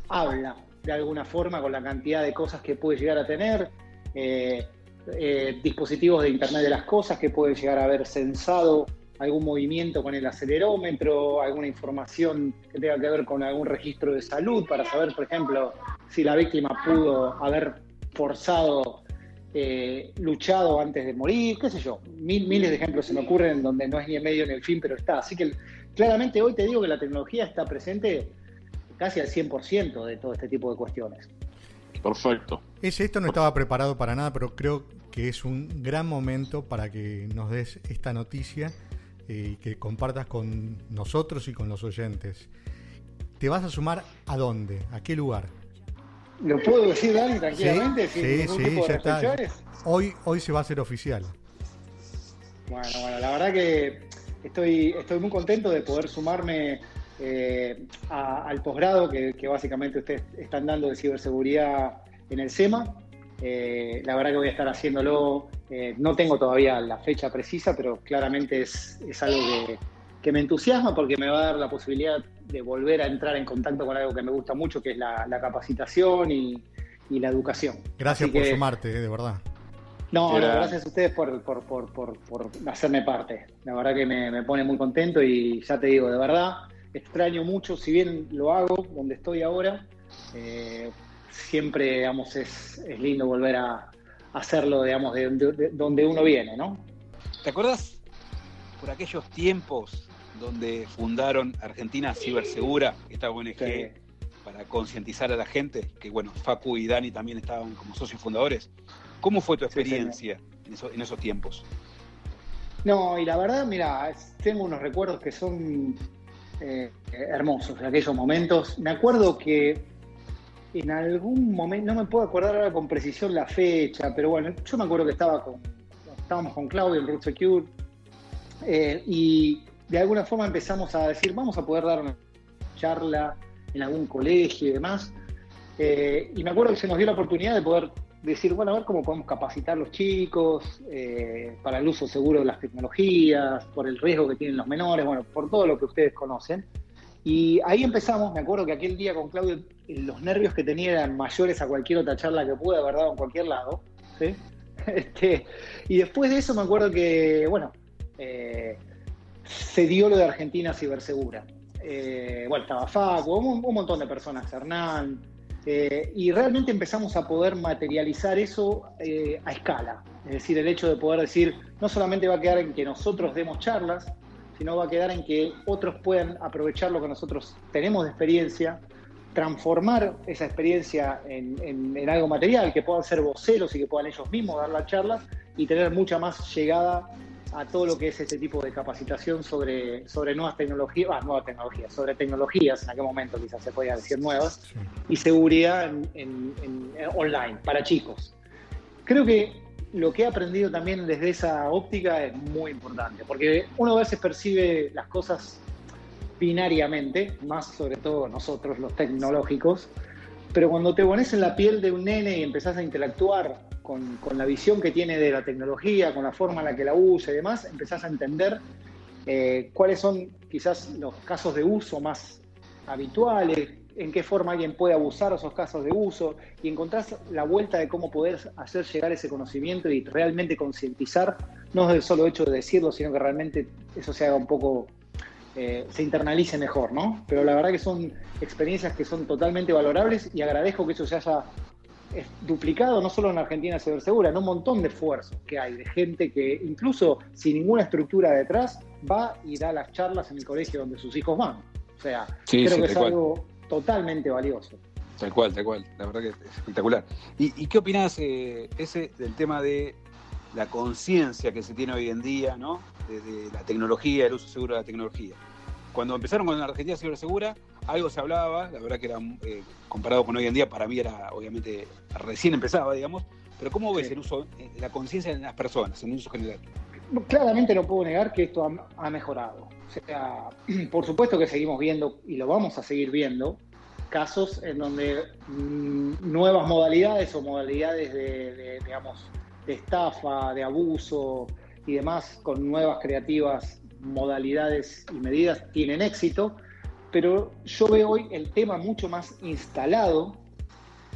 Speaker 4: habla de alguna forma con la cantidad de cosas que puede llegar a tener, eh, eh, dispositivos de Internet de las Cosas que puede llegar a haber censado algún movimiento con el acelerómetro, alguna información que tenga que ver con algún registro de salud para saber, por ejemplo, si la víctima pudo haber forzado, eh, luchado antes de morir, qué sé yo. Mil, miles de ejemplos se me ocurren donde no es ni el medio ni el fin, pero está. Así que claramente hoy te digo que la tecnología está presente casi al 100% de todo este tipo de cuestiones.
Speaker 3: Perfecto.
Speaker 1: Ese, esto no estaba preparado para nada, pero creo que es un gran momento para que nos des esta noticia eh, y que compartas con nosotros y con los oyentes. ¿Te vas a sumar a dónde? ¿A qué lugar?
Speaker 4: ¿Lo puedo decir, Dani, tranquilamente?
Speaker 1: Sí,
Speaker 4: sin
Speaker 1: sí,
Speaker 4: ningún
Speaker 1: sí,
Speaker 4: tipo de
Speaker 1: ya está.
Speaker 4: restricciones?
Speaker 1: Hoy, hoy se va a hacer oficial.
Speaker 4: Bueno, bueno, la verdad que estoy, estoy muy contento de poder sumarme eh, a- al posgrado que, que básicamente ustedes están dando de ciberseguridad en el SEMA. Eh, la verdad que voy a estar haciéndolo, eh, no tengo todavía la fecha precisa, pero claramente es, es algo que, que me entusiasma porque me va a dar la posibilidad de volver a entrar en contacto con algo que me gusta mucho, que es la, la capacitación y, y la educación.
Speaker 1: Gracias
Speaker 4: Así
Speaker 1: por
Speaker 4: que-
Speaker 1: sumarte, eh, de verdad.
Speaker 4: no, gracias a ustedes por, por, por, por, por hacerme parte. La verdad que me, me pone muy contento y ya te digo, de verdad, extraño mucho, si bien lo hago donde estoy ahora, eh, siempre, digamos, es, es lindo volver a hacerlo, digamos, de, de- de donde uno viene, ¿no?
Speaker 2: ¿Te acuerdas por aquellos tiempos donde fundaron Argentina Cibersegura, esta ONG,
Speaker 4: Sí.
Speaker 2: para concientizar a la gente? Que bueno, Facu y Dani también estaban como socios fundadores. ¿Cómo fue tu
Speaker 4: Sí,
Speaker 2: experiencia en, eso- en esos tiempos?
Speaker 4: No, y la verdad, mira, tengo unos recuerdos que son eh, hermosos de aquellos momentos. Me acuerdo que en algún momento, no me puedo acordar ahora con precisión la fecha, pero bueno, yo me acuerdo que estaba con, estábamos con Claudio en Root Secure eh, y de alguna forma empezamos a decir, vamos a poder dar una charla en algún colegio y demás. Eh, y me acuerdo que se nos dio la oportunidad de poder decir, bueno, a ver cómo podemos capacitar los chicos eh, para el uso seguro de las tecnologías, por el riesgo que tienen los menores, bueno, por todo lo que ustedes conocen. Y ahí empezamos, me acuerdo que aquel día con Claudio eh, los nervios que tenía eran mayores a cualquier otra charla que pude haber dado en cualquier lado. ¿sí? Este, y después de eso me acuerdo que, bueno, eh, se dio lo de Argentina Cibersegura. Eh, bueno, estaba Facu, un montón de personas, Hernán, eh, y realmente empezamos a poder materializar eso eh, a escala. Es decir, el hecho de poder decir, no solamente va a quedar en que nosotros demos charlas, sino va a quedar en que otros puedan aprovechar lo que nosotros tenemos de experiencia, transformar esa experiencia en, en- en algo material, que puedan ser voceros y que puedan ellos mismos dar las charlas y tener mucha más llegada a todo lo que es este tipo de capacitación sobre, sobre nuevas tecnologías, ah, nuevas tecnologías, sobre tecnologías, en aquel momento quizás se podía decir nuevas,
Speaker 1: Sí.
Speaker 4: y seguridad en, en- en- en online para chicos. Creo que lo que he aprendido también desde esa óptica es muy importante, porque uno a veces percibe las cosas binariamente, más sobre todo nosotros los tecnológicos, pero cuando te pones en la piel de un nene y empezás a interactuar con, la visión que tiene de la tecnología, con la forma en la que la usa y demás, empezás a entender eh, cuáles son quizás los casos de uso más habituales, en qué forma alguien puede abusar esos casos de uso y encontrás la vuelta de cómo poder hacer llegar ese conocimiento y realmente concientizar, no es el solo hecho de decirlo, sino que realmente eso se haga un poco, eh, se internalice mejor, ¿no? Pero la verdad que son experiencias que son totalmente valorables y agradezco que eso se haya eh, duplicado no solo en Argentina Cibersegura, en un montón de esfuerzos que hay, de gente que incluso sin ninguna estructura detrás va y da las charlas en el colegio donde sus hijos van. O sea,
Speaker 2: Sí,
Speaker 4: creo
Speaker 2: sí,
Speaker 4: que es
Speaker 2: cual.
Speaker 4: algo totalmente valioso.
Speaker 2: Tal cual, tal cual. La verdad que es espectacular. ¿Y, y qué opinás, eh, ese, del tema de la conciencia que se tiene hoy en día, ¿no? De, de la tecnología, el uso seguro de la tecnología. Cuando empezaron con la Argentina Cibersegura, algo se hablaba, la verdad que era, eh, comparado con hoy en día, para mí era, obviamente, recién empezaba, digamos, pero ¿cómo ves
Speaker 4: Sí.
Speaker 2: el uso, eh, la conciencia en las personas, en el uso general?
Speaker 4: Claramente no puedo negar que esto ha, ha mejorado. O sea, por supuesto que seguimos viendo y lo vamos a seguir viendo casos en donde mm, nuevas modalidades o modalidades de, de, digamos, de estafa, de abuso y demás con nuevas creativas modalidades y medidas tienen éxito, pero yo veo hoy el tema mucho más instalado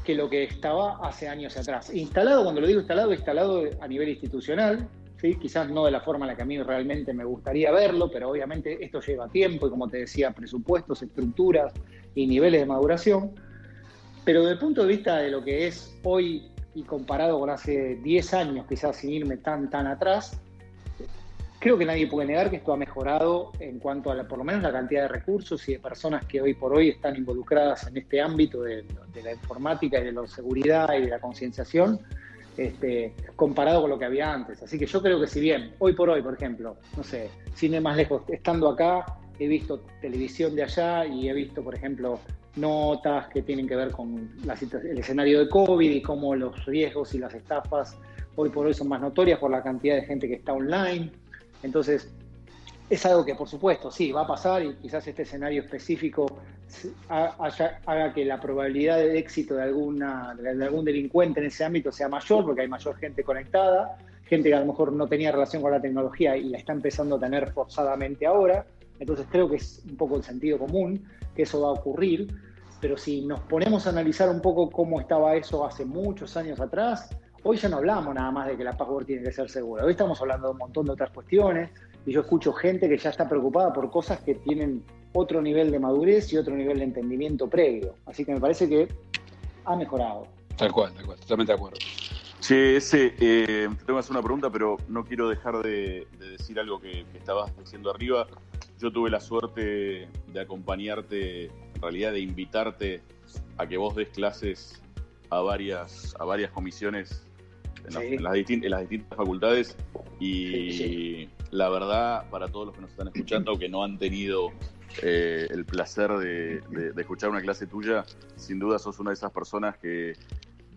Speaker 4: que lo que estaba hace años atrás. Instalado, cuando lo digo instalado, instalado a nivel institucional, ¿sí? quizás no de la forma en la que a mí realmente me gustaría verlo, pero obviamente esto lleva tiempo y como te decía, presupuestos, estructuras y niveles de maduración. Pero desde el punto de vista de lo que es hoy y comparado con hace 10 años, quizás sin irme tan, tan atrás, creo que nadie puede negar que esto ha mejorado en cuanto a por lo menos la cantidad de recursos y de personas que hoy por hoy están involucradas en este ámbito de, la informática y de la seguridad y de la concienciación, este, comparado con lo que había antes. Así que yo creo que si bien hoy por hoy, por ejemplo, no sé, ir más lejos, estando acá, he visto televisión de allá y he visto, por ejemplo, notas que tienen que ver con la el escenario de COVID y cómo los riesgos y las estafas hoy por hoy son más notorias por la cantidad de gente que está online. Entonces, es algo que por supuesto sí va a pasar y quizás este escenario específico haga que la probabilidad de éxito de, alguna, de algún delincuente en ese ámbito sea mayor porque hay mayor gente conectada, gente que a lo mejor no tenía relación con la tecnología y la está empezando a tener forzadamente ahora. Entonces creo que es un poco el sentido común que eso va a ocurrir, pero si nos ponemos a analizar un poco cómo estaba eso hace muchos años atrás, hoy ya no hablamos nada más de que la password tiene que ser segura, hoy estamos hablando de un montón de otras cuestiones y yo escucho gente que ya está preocupada por cosas que tienen otro nivel de madurez y otro nivel de entendimiento previo, así que me parece que ha mejorado.
Speaker 2: Tal cual, tal cual, totalmente de acuerdo.
Speaker 3: Che, ese, eh, te tengo que hacer una pregunta, pero no quiero dejar de, de decir algo que, que estabas diciendo arriba. Yo tuve la suerte de acompañarte, en realidad de invitarte a que vos des clases a varias, a varias comisiones en, las-
Speaker 4: Sí.
Speaker 3: en las, distin- en las distintas facultades y
Speaker 4: Sí,
Speaker 3: la verdad, para todos los que nos están escuchando, que no han tenido eh, el placer de, de- de escuchar una clase tuya, sin duda sos una de esas personas que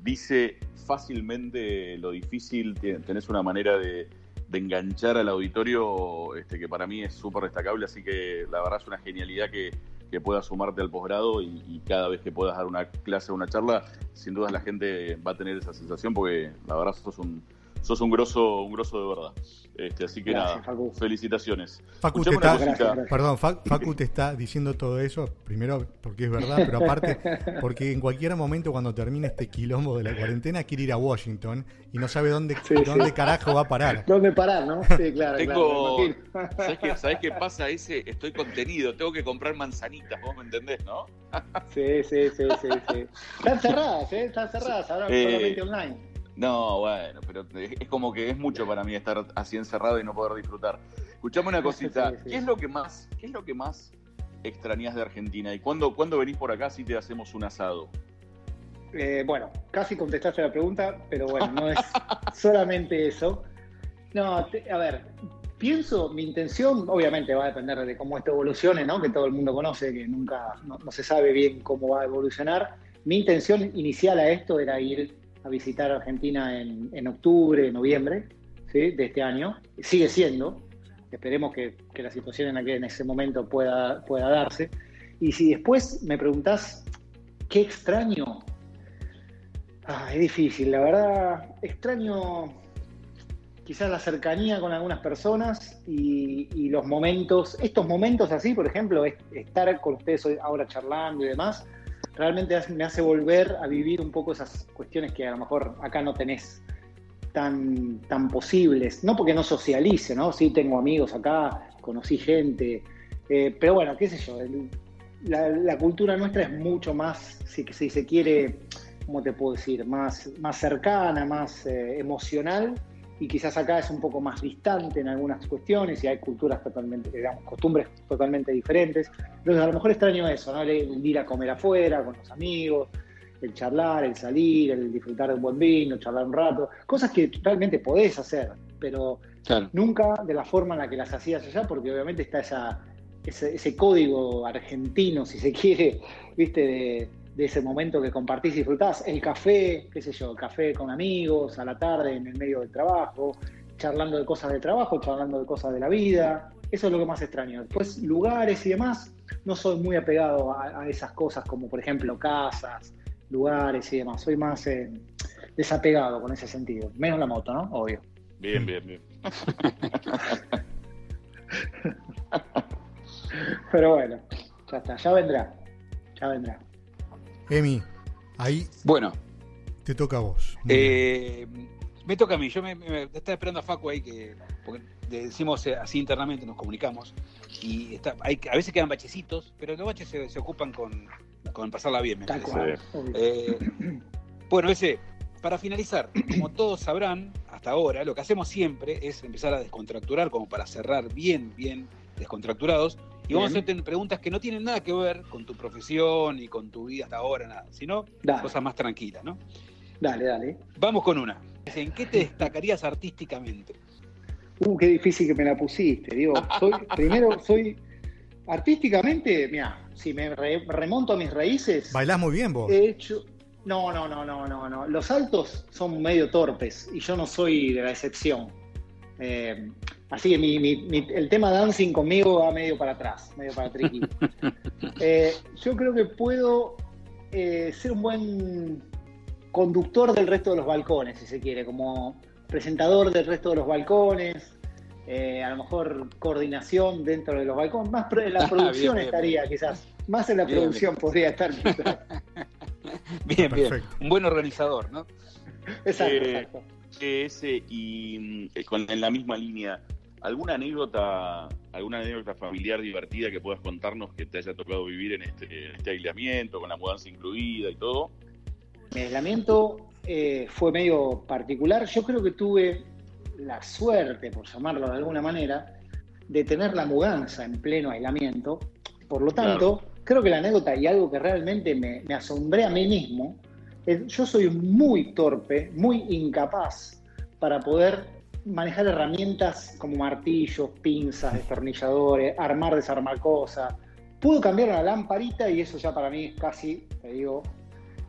Speaker 3: dice fácilmente lo difícil, te- tenés una manera de, de enganchar al auditorio este, que para mí es súper destacable, así que la verdad es una genialidad que, que puedas sumarte al posgrado y, y cada vez que puedas dar una clase o una charla, sin duda la gente va a tener esa sensación porque la verdad sos un, sos un grosso, un grosso de verdad. Este, así que
Speaker 4: Gracias,
Speaker 3: nada,
Speaker 4: Facu.
Speaker 3: felicitaciones.
Speaker 1: Facu te está,
Speaker 4: Gracias,
Speaker 3: cosita.
Speaker 4: gracias.
Speaker 1: perdón, Fa- Facu te está diciendo todo eso, primero porque es verdad, pero aparte porque en cualquier momento cuando termine este quilombo de la cuarentena quiere ir a Washington y no sabe dónde,
Speaker 4: Sí,
Speaker 1: dónde
Speaker 4: sí.
Speaker 1: carajo va a parar.
Speaker 4: ¿Dónde parar, no? Sí, claro,
Speaker 3: Tengo,
Speaker 4: claro.
Speaker 3: ¿sabes qué, ¿sabés qué pasa? Ese, estoy contenido, tengo que comprar manzanitas, vos me entendés, ¿no?
Speaker 4: Sí, sí, sí, sí, sí. Están cerradas, ¿eh? Están cerradas, ahora
Speaker 3: Eh,
Speaker 4: solamente online.
Speaker 3: No, bueno, pero es como que es mucho para mí estar así encerrado y no poder disfrutar. Escuchame una cosita,
Speaker 4: Sí, sí.
Speaker 3: ¿qué es lo que más, qué es lo que más extrañas de Argentina? ¿Y cuándo, cuándo venís por acá si te hacemos un asado?
Speaker 4: Eh, bueno, casi contestaste la pregunta, pero bueno, no es solamente eso. No, te- a ver, pienso, mi intención, obviamente va a depender de cómo esto evolucione, ¿no? Que todo el mundo conoce, que nunca, no, no se sabe bien cómo va a evolucionar. Mi intención inicial a esto era ir a visitar Argentina en, en octubre, noviembre, ¿sí? De este año. Sigue siendo. Esperemos que, que la situación en, aquel, en ese momento pueda, pueda darse. Y si después me preguntás, ¿qué extraño? Ah, es difícil, la verdad. Extraño quizás la cercanía con algunas personas y, y los momentos, estos momentos así, por ejemplo, es- estar con ustedes hoy- ahora charlando y demás, realmente me hace volver a vivir un poco esas cuestiones que a lo mejor acá no tenés tan, tan posibles. No porque no socialice, ¿no? Sí tengo amigos acá, conocí gente, eh, pero bueno, qué sé yo, la cultura nuestra es mucho más, si, si se quiere, ¿cómo te puedo decir? Más, más cercana, más eh, emocional y quizás acá es un poco más distante en algunas cuestiones y hay culturas totalmente, digamos, costumbres totalmente diferentes. Entonces a lo mejor extraño eso, ¿no? El, el ir a comer afuera con los amigos, el charlar, el salir, el disfrutar de un buen vino, charlar un rato, cosas que realmente podés hacer, pero
Speaker 2: Claro.
Speaker 4: nunca de la forma en la que las hacías allá, porque obviamente está esa, ese, ese código argentino, si se quiere, viste, de, de ese momento que compartís y disfrutás. El café, qué sé yo, café con amigos, a la tarde, en el medio del trabajo, charlando de cosas de trabajo, charlando de cosas de la vida. Eso es lo que más extraño. Después, lugares y demás, no soy muy apegado a, a esas cosas como, por ejemplo, casas, lugares y demás. Soy más eh, desapegado con ese sentido. Menos la moto, ¿no? Obvio.
Speaker 3: Bien, bien, bien.
Speaker 4: Pero bueno, ya está, ya vendrá. Ya vendrá.
Speaker 1: Emi, ahí
Speaker 2: Bueno,
Speaker 1: te toca a vos.
Speaker 2: Eh, me toca a mí. Yo me, me- estaba esperando a Facu ahí que. Porque le decimos eh, así internamente, nos comunicamos. Y está, hay, a veces quedan bachecitos, pero los baches se, se ocupan con, con pasarla bien, me parece. Eh, bueno, ese, para finalizar, como todos sabrán, hasta ahora, lo que hacemos siempre es empezar a descontracturar, como para cerrar bien, bien descontracturados. Y vamos a hacerte preguntas que no tienen nada que ver con tu profesión y con tu vida hasta ahora, nada, sino
Speaker 4: Dale.
Speaker 2: cosas más tranquilas, ¿no?
Speaker 4: Dale, dale.
Speaker 2: Vamos con una. ¿En qué te destacarías artísticamente?
Speaker 4: Uh, qué difícil que me la pusiste. Digo, soy, primero soy artísticamente, mira, si me re- remonto a mis raíces,
Speaker 1: Bailás muy bien vos.
Speaker 4: he hecho. No, no, no, no, no, no. Los saltos son medio torpes y yo no soy de la excepción. Eh, así que mi- mi- mi- el tema dancing conmigo va medio para atrás, medio para triqui. Eh, yo creo que puedo eh, ser un buen conductor del resto de los balcones, si se quiere, como presentador del resto de los balcones, eh, a lo mejor coordinación dentro de los balcones, más en la
Speaker 2: Bien,
Speaker 4: producción
Speaker 2: bien,
Speaker 4: estaría quizás, más en la
Speaker 2: Bien,
Speaker 4: producción podría estar quizás.
Speaker 2: Bien, bien.
Speaker 1: Perfecto.
Speaker 2: Un buen organizador, ¿no?
Speaker 4: Exacto,
Speaker 3: Eh,
Speaker 4: exacto.
Speaker 3: Ese y mm, con, en la misma línea, ¿alguna anécdota, alguna anécdota familiar divertida que puedas contarnos que te haya tocado vivir en este, en este aislamiento, con la mudanza incluida y todo?
Speaker 4: Mi aislamiento eh, fue medio particular. Yo creo que tuve la suerte, por llamarlo de alguna manera, de tener la mudanza en pleno aislamiento. Por lo tanto, creo que la anécdota y algo que realmente me, me asombré a mí mismo, es, yo soy muy torpe, muy incapaz para poder manejar herramientas como martillos, pinzas, destornilladores, armar, desarmar cosas. Puedo cambiar una lamparita y eso ya para mí es casi, te digo,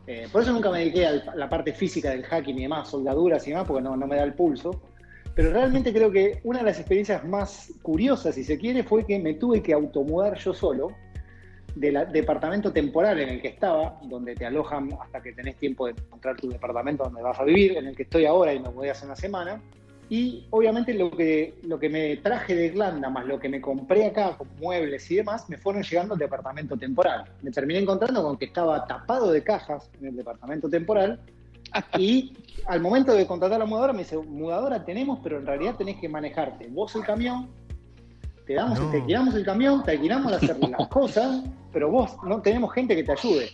Speaker 4: eh, por eso nunca me dediqué a la parte física del hacking y demás, soldaduras y demás, porque no, no me da el pulso. Pero realmente creo que una de las experiencias más curiosas, si se quiere, fue que me tuve que automudar yo solo del departamento temporal en el que estaba, donde te alojan hasta que tenés tiempo de encontrar tu departamento donde vas a vivir, en el que estoy ahora y me voy hace una semana. Y obviamente lo que, lo que me traje de Irlanda, más lo que me compré acá con muebles y demás, me fueron llegando al departamento temporal. Me terminé encontrando con que estaba tapado de cajas en el departamento temporal. Y al momento de contratar a la mudadora, me dice, mudadora tenemos, pero en realidad tenés que manejarte vos el camión, te, damos,
Speaker 1: No.
Speaker 4: te alquilamos el camión, te alquilamos hacer las cosas, pero vos no tenemos gente que te ayude.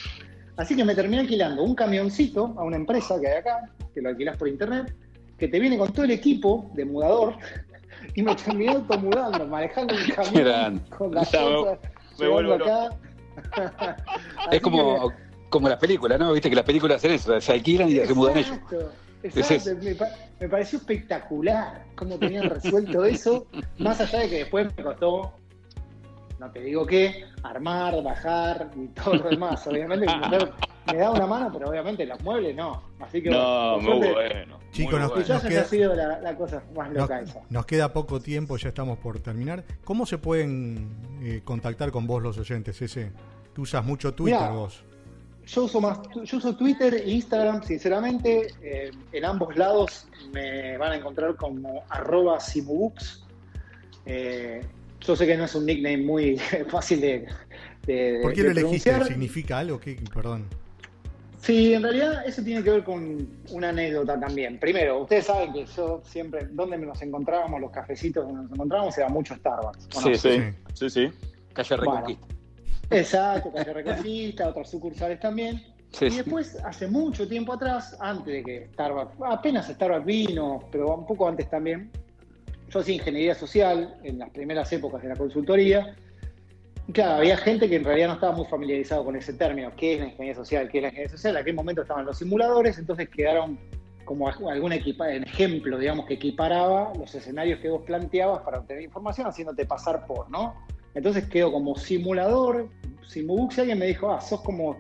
Speaker 4: Así que me terminé alquilando un camioncito a una empresa que hay acá, que lo alquilás por internet, que te viene con todo el equipo de mudador y me terminé automudando, manejando el camión con las cosas,
Speaker 2: me vuelvo
Speaker 4: acá.
Speaker 2: Es como, como las películas, ¿no? Viste que las películas hacen eso, se alquilan y se mudan ellos.
Speaker 4: Exacto,
Speaker 2: Es.
Speaker 4: Me, me pareció espectacular cómo tenían resuelto eso, más allá de que después me costó, no te digo qué, armar, bajar y todo lo demás. Obviamente me da una mano, pero obviamente los muebles no. Así que
Speaker 3: No, muy bueno.
Speaker 1: Chicos,
Speaker 3: muy
Speaker 1: nos-
Speaker 3: bueno.
Speaker 1: Nos queda-
Speaker 4: sido la, la cosa más
Speaker 1: Nos,
Speaker 4: loca esa.
Speaker 1: nos queda poco tiempo, ya estamos por terminar. ¿Cómo se pueden eh, contactar con vos los oyentes, ese? Tú usas mucho Twitter
Speaker 4: Mirá,
Speaker 1: vos.
Speaker 4: Yo uso más, yo uso Twitter e Instagram, sinceramente. eh, en ambos lados me van a encontrar como arroba simubooks. Eh, yo sé que no es un nickname muy fácil de, de-
Speaker 1: ¿Por qué
Speaker 4: de
Speaker 1: lo elegiste? ¿Significa algo? ¿Qué? Perdón.
Speaker 4: Sí, en realidad eso tiene que ver con una anécdota también. Primero, ustedes saben que yo siempre, donde nos encontrábamos, los cafecitos donde nos encontrábamos, era mucho Starbucks.
Speaker 2: Sí,
Speaker 3: Sí,
Speaker 1: Sí.
Speaker 3: sí, sí.
Speaker 2: Calle
Speaker 4: Bueno.
Speaker 2: Reconquista.
Speaker 4: Exacto, Calle Reconquista, otras sucursales también.
Speaker 2: Sí,
Speaker 4: y
Speaker 2: sí.
Speaker 4: después, hace mucho tiempo atrás, antes de que Starbucks, apenas Starbucks vino, pero un poco antes también, yo hacía ingeniería social en las primeras épocas de la consultoría. Claro, había gente que en realidad no estaba muy familiarizado con ese término, qué es la ingeniería social, qué es la ingeniería social, en aquel momento estaban los simuladores, entonces quedaron como algún ejemplo, digamos, que equiparaba los escenarios que vos planteabas para obtener información, haciéndote pasar por, ¿no? Entonces quedó como simulador, Simubooks, y alguien me dijo, ah, sos como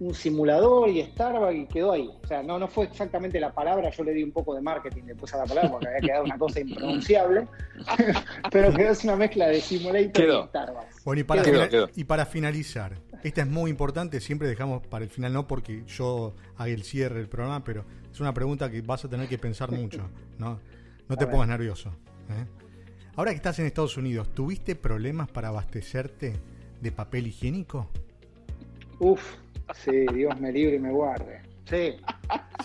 Speaker 4: un simulador y Starbucks y quedó ahí. O sea, no, no fue exactamente la palabra, yo le di un poco de marketing después a la palabra porque había quedado una cosa impronunciable, pero quedó es una mezcla de simulator
Speaker 2: Quedó.
Speaker 4: y Starbucks.
Speaker 1: Bueno, y para,
Speaker 2: Quedó,
Speaker 1: fina-
Speaker 2: quedó.
Speaker 1: y para finalizar, esta es muy importante, siempre dejamos para el final, no porque yo haga el cierre del programa, pero es una pregunta que vas a tener que pensar mucho, ¿no? No te pongas nervioso. ¿eh? Ahora que estás en Estados Unidos, ¿tuviste problemas para abastecerte de papel higiénico?
Speaker 4: Uf, sí, Dios me libre y me guarde. Sí,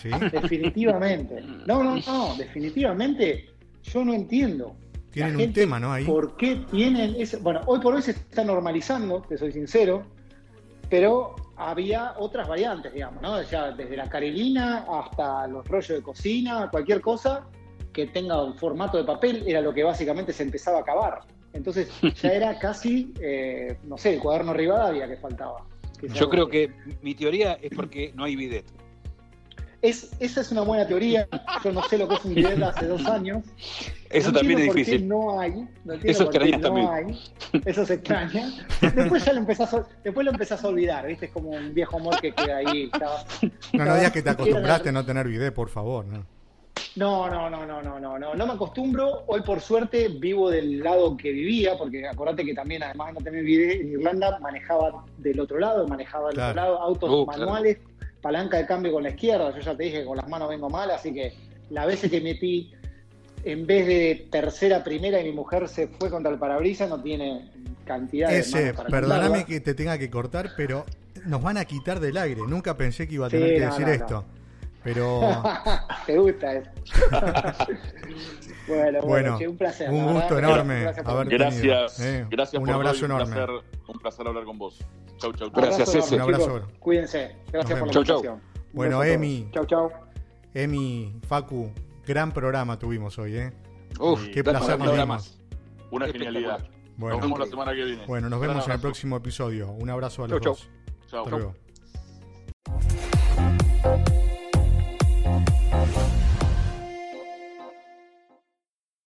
Speaker 1: ¿Sí?
Speaker 4: definitivamente. No, no, no, definitivamente yo no entiendo.
Speaker 1: Tienen un tema, ¿no? Ahí.
Speaker 4: ¿Por qué tienen ese? Bueno, hoy por hoy se está normalizando, te soy sincero, pero había otras variantes, digamos, ¿no? Ya desde la carelina hasta los rollos de cocina, cualquier cosa que tenga un formato de papel era lo que básicamente se empezaba a acabar. Entonces ya era casi, eh, no sé, el cuaderno Rivadavia que faltaba.
Speaker 2: Yo creo que mi teoría es porque no hay bidet.
Speaker 4: Es, esa es una buena teoría. Yo no sé lo que es un bidet de hace dos años.
Speaker 2: Eso
Speaker 4: No
Speaker 2: también es
Speaker 4: qué
Speaker 2: difícil.
Speaker 4: no hay. No
Speaker 2: Eso extrañas
Speaker 4: no
Speaker 2: también.
Speaker 4: hay. Eso se extraña. Después ya lo empezás a, después lo empezás a olvidar, ¿viste? Es como un viejo amor que queda ahí. estaba-
Speaker 1: No, no digas que te acostumbraste a no tener bidet, por favor. ¿no?
Speaker 4: No, no, no, no, no, no, no. No me acostumbro. Hoy, por suerte, vivo del lado que vivía, porque acordate que también, además de no tener bidet en Irlanda, manejaba del otro lado, manejaba del
Speaker 1: Claro.
Speaker 4: otro lado, autos
Speaker 2: Uh, claro.
Speaker 4: manuales, palanca de cambio con la izquierda. Yo ya te dije que con las manos vengo mal, así que las veces que metí en vez de tercera, primera y mi mujer se fue contra el parabrisas, no tiene cantidad de
Speaker 1: Ese,
Speaker 4: manos para
Speaker 1: perdóname que te tenga que cortar, pero nos van a quitar del aire. Nunca pensé que iba a
Speaker 4: Sí,
Speaker 1: tener que
Speaker 4: no,
Speaker 1: decir
Speaker 4: no,
Speaker 1: esto.
Speaker 4: no.
Speaker 1: Pero
Speaker 4: Te gusta eso. bueno, bueno, che, un placer.
Speaker 1: un
Speaker 4: verdad,
Speaker 1: gusto enorme
Speaker 4: por-
Speaker 1: haber-
Speaker 3: Gracias,
Speaker 1: Eh,
Speaker 3: gracias
Speaker 1: un
Speaker 3: por
Speaker 1: abrazo
Speaker 3: un
Speaker 1: enorme.
Speaker 3: Placer, un placer hablar con vos. Chau, chau. chau.
Speaker 2: Gracias,
Speaker 4: enorme,
Speaker 1: Un abrazo.
Speaker 4: chicos. Cuídense. Gracias por la.
Speaker 2: Chau,
Speaker 1: Bueno. Emi.
Speaker 4: Chau, chau.
Speaker 1: Emi, Facu, gran programa tuvimos hoy, ¿eh?
Speaker 2: Uf,
Speaker 1: Qué placer nos dimos.
Speaker 2: más.
Speaker 3: Una genialidad.
Speaker 1: Bueno,
Speaker 3: Nos vemos la semana que viene.
Speaker 1: bueno, nos vemos en el próximo episodio. Un abrazo a los
Speaker 2: Chau,
Speaker 1: dos.
Speaker 3: Chau.
Speaker 1: Hasta luego.